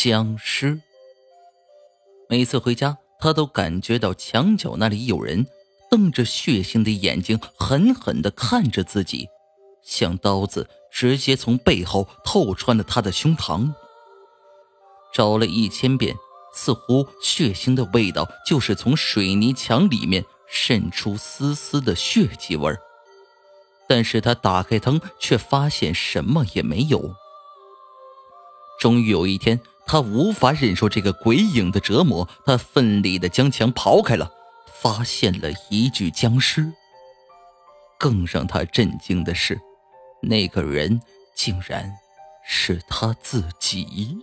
僵尸。每次回家，他都感觉到墙角那里有人瞪着血腥的眼睛，狠狠的看着自己，像刀子直接从背后透穿了他的胸膛。找了一千遍，似乎血腥的味道就是从水泥墙里面渗出丝丝的血迹味儿。但是他打开灯，却发现什么也没有。终于有一天。他无法忍受这个鬼影的折磨，他奋力的将墙刨开了，发现了一具僵尸。更让他震惊的是，那个人竟然是他自己。